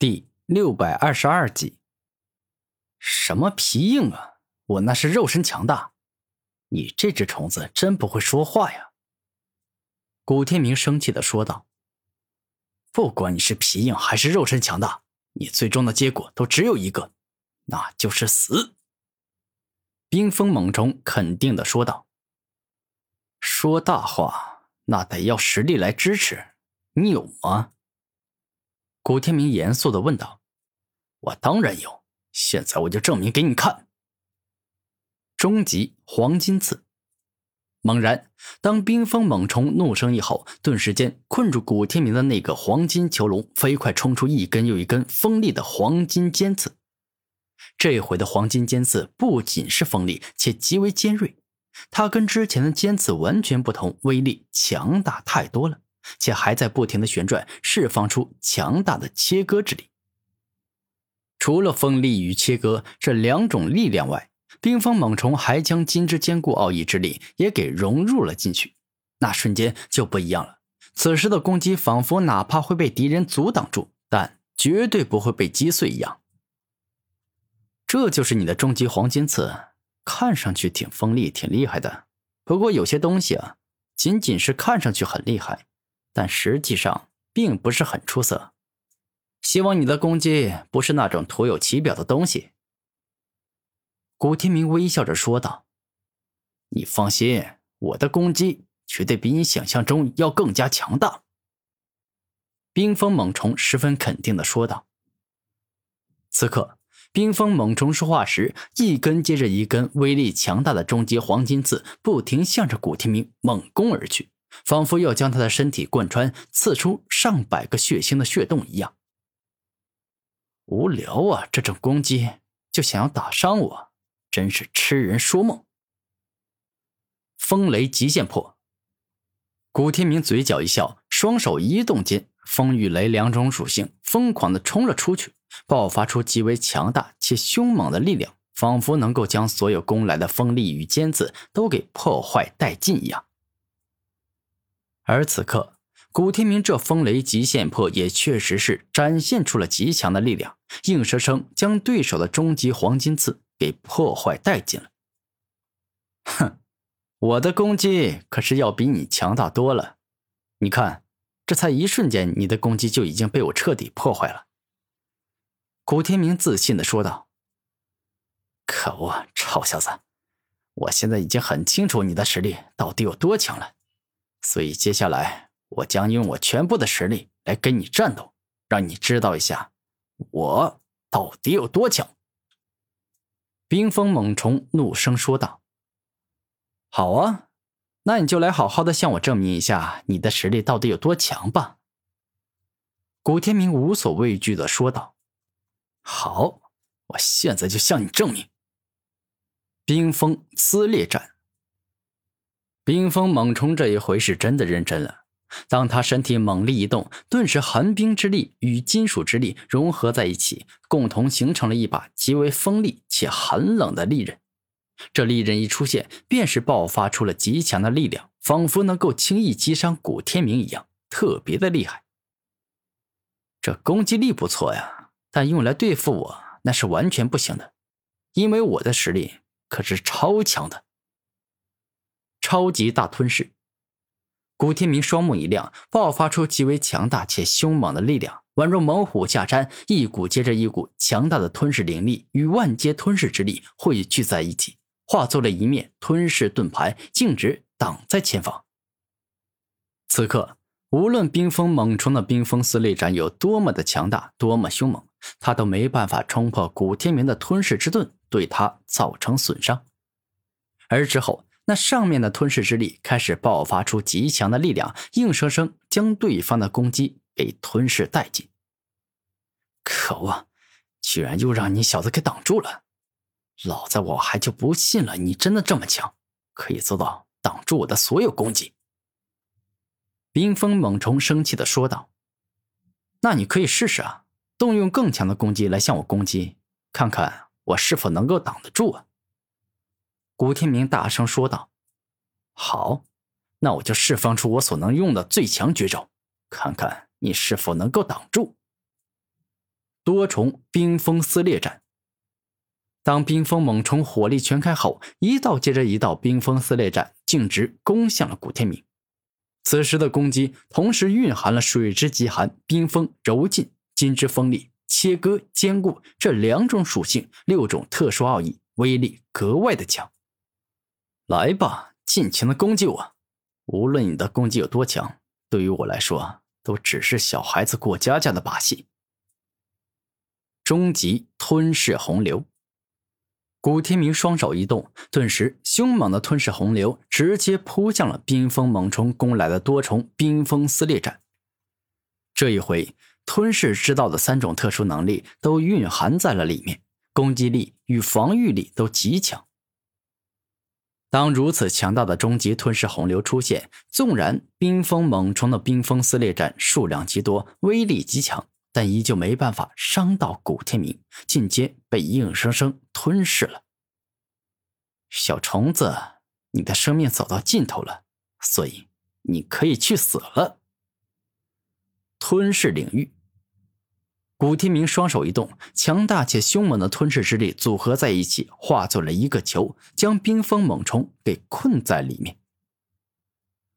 第六百二十二集，什么皮硬啊？我那是肉身强大。你这只虫子真不会说话呀！古天明生气的说道：“不管你是皮硬还是肉身强大，你最终的结果都只有一个，那就是死。”冰封猛虫肯定的说道：“说大话，那得要实力来支持，你有吗？”古天明严肃的问道：“我当然有，现在我就证明给你看。”终极黄金刺。猛然，当冰封猛虫怒声一吼，顿时间困住古天明的那个黄金囚笼飞快冲出一根又一根锋利的黄金尖刺。这回的黄金尖刺不仅是锋利，且极为尖锐，它跟之前的尖刺完全不同，威力强大太多了。且还在不停的旋转，释放出强大的切割之力。除了锋利与切割这两种力量外，冰封猛虫还将金之坚固奥义之力也给融入了进去。那瞬间就不一样了，此时的攻击仿佛哪怕会被敌人阻挡住，但绝对不会被击碎一样。这就是你的终极黄金刺，看上去挺锋利、挺厉害的。不过有些东西啊，仅仅是看上去很厉害。但实际上并不是很出色。希望你的攻击不是那种徒有其表的东西。”古天明微笑着说道。“你放心，我的攻击绝对比你想象中要更加强大。”冰封猛虫十分肯定的说道。此刻，冰封猛虫说话时，一根接着一根威力强大的终极黄金刺不停向着古天明猛攻而去。仿佛要将他的身体贯穿，刺出上百个血腥的血洞一样。无聊啊！这种攻击就想要打伤我，真是痴人说梦。风雷极限破。古天明嘴角一笑，双手一动间，风与雷两种属性疯狂的冲了出去，爆发出极为强大且凶猛的力量，仿佛能够将所有攻来的锋利与尖刺都给破坏殆尽一样。而此刻，古天明这风雷极限破也确实是展现出了极强的力量，硬生生将对手的终极黄金刺给破坏殆尽了。哼，我的攻击可是要比你强大多了。你看，这才一瞬间，你的攻击就已经被我彻底破坏了。古天明自信的说道：“可恶，臭小子！我现在已经很清楚你的实力到底有多强了。”所以接下来，我将用我全部的实力来跟你战斗，让你知道一下我到底有多强。”冰封猛虫怒声说道。“好啊，那你就来好好的向我证明一下你的实力到底有多强吧。”古天明无所畏惧的说道。“好，我现在就向你证明。”冰封撕裂战。冰封猛冲这一回是真的认真了。当他身体猛力一动，顿时寒冰之力与金属之力融合在一起，共同形成了一把极为锋利且寒冷的利刃。这利刃一出现，便是爆发出了极强的力量，仿佛能够轻易击伤古天明一样，特别的厉害。这攻击力不错呀，但用来对付我那是完全不行的，因为我的实力可是超强的。超级大吞噬，古天明双目一亮，爆发出极为强大且凶猛的力量，宛如猛虎下山，一股接着一股强大的吞噬灵力与万阶吞噬之力汇聚在一起，化作了一面吞噬盾牌，径直挡在前方。此刻，无论冰封猛虫的冰封撕裂斩有多么的强大，多么凶猛，他都没办法冲破古天明的吞噬之盾，对他造成损伤。而之后。那上面的吞噬之力开始爆发出极强的力量，硬生生将对方的攻击给吞噬殆尽。可恶，居然又让你小子给挡住了！老子我还就不信了，你真的这么强，可以做到挡住我的所有攻击。冰封猛虫生气的说道：“那你可以试试啊，动用更强的攻击来向我攻击，看看我是否能够挡得住啊！”古天明大声说道：“好，那我就释放出我所能用的最强绝招，看看你是否能够挡住。”多重冰封撕裂斩。当冰封猛虫火力全开后，一道接着一道冰封撕裂斩径直攻向了古天明。此时的攻击同时蕴含了水之极寒、冰封柔劲、金之锋利、切割坚固这两种属性，六种特殊奥义，威力格外的强。来吧，尽情的攻击我！无论你的攻击有多强，对于我来说，都只是小孩子过家家的把戏。终极吞噬洪流。古天明双手一动，顿时凶猛的吞噬洪流直接扑向了冰封猛虫攻来的多重冰封撕裂斩。这一回，吞噬之道的三种特殊能力都蕴含在了里面，攻击力与防御力都极强。当如此强大的终极吞噬洪流出现，纵然冰封猛虫的冰封撕裂战数量极多，威力极强。但依旧没办法伤到古天明，进阶被硬生生吞噬了。小虫子，你的生命走到尽头了，所以你可以去死了。吞噬领域，古天明双手一动，强大且凶猛的吞噬之力组合在一起，化作了一个球，将冰封猛虫给困在里面。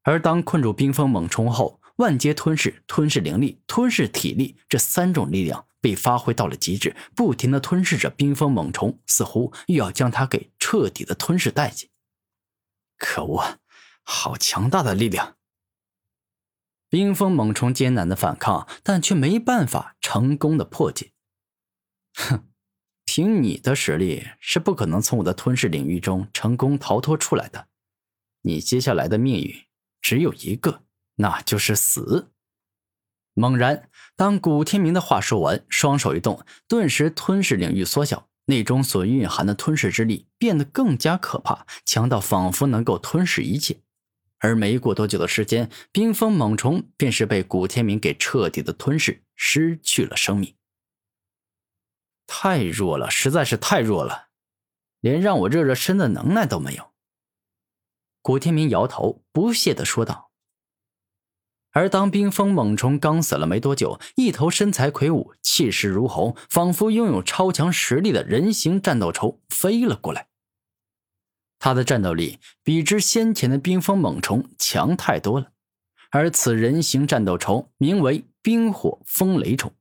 而当困住冰封猛虫后，万阶吞噬、吞噬灵力、吞噬体力这三种力量被发挥到了极致，不停的吞噬着冰封猛虫，似乎又要将它给彻底的吞噬殆尽。可恶，好强大的力量！冰封猛虫艰难的反抗，但却没办法成功的破解。哼，凭你的实力是不可能从我的吞噬领域中成功逃脱出来的。你接下来的命运只有一个。那就是死。猛然，当古天明的话说完，双手一动，顿时吞噬领域缩小，内中所蕴含的吞噬之力变得更加可怕，强到仿佛能够吞噬一切。而没过多久的时间，冰封猛虫便是被古天明给彻底的吞噬，失去了生命。太弱了，实在是太弱了，连让我热热身的能耐都没有。古天明摇头，不屑的说道。而当冰封猛虫刚死了没多久，一头身材魁梧、气势如虹、仿佛拥有超强实力的人形战斗虫飞了过来。他的战斗力比之先前的冰封猛虫强太多了，而此人形战斗虫名为冰火风雷虫，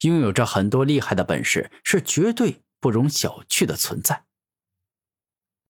拥有着很多厉害的本事，是绝对不容小觑的存在。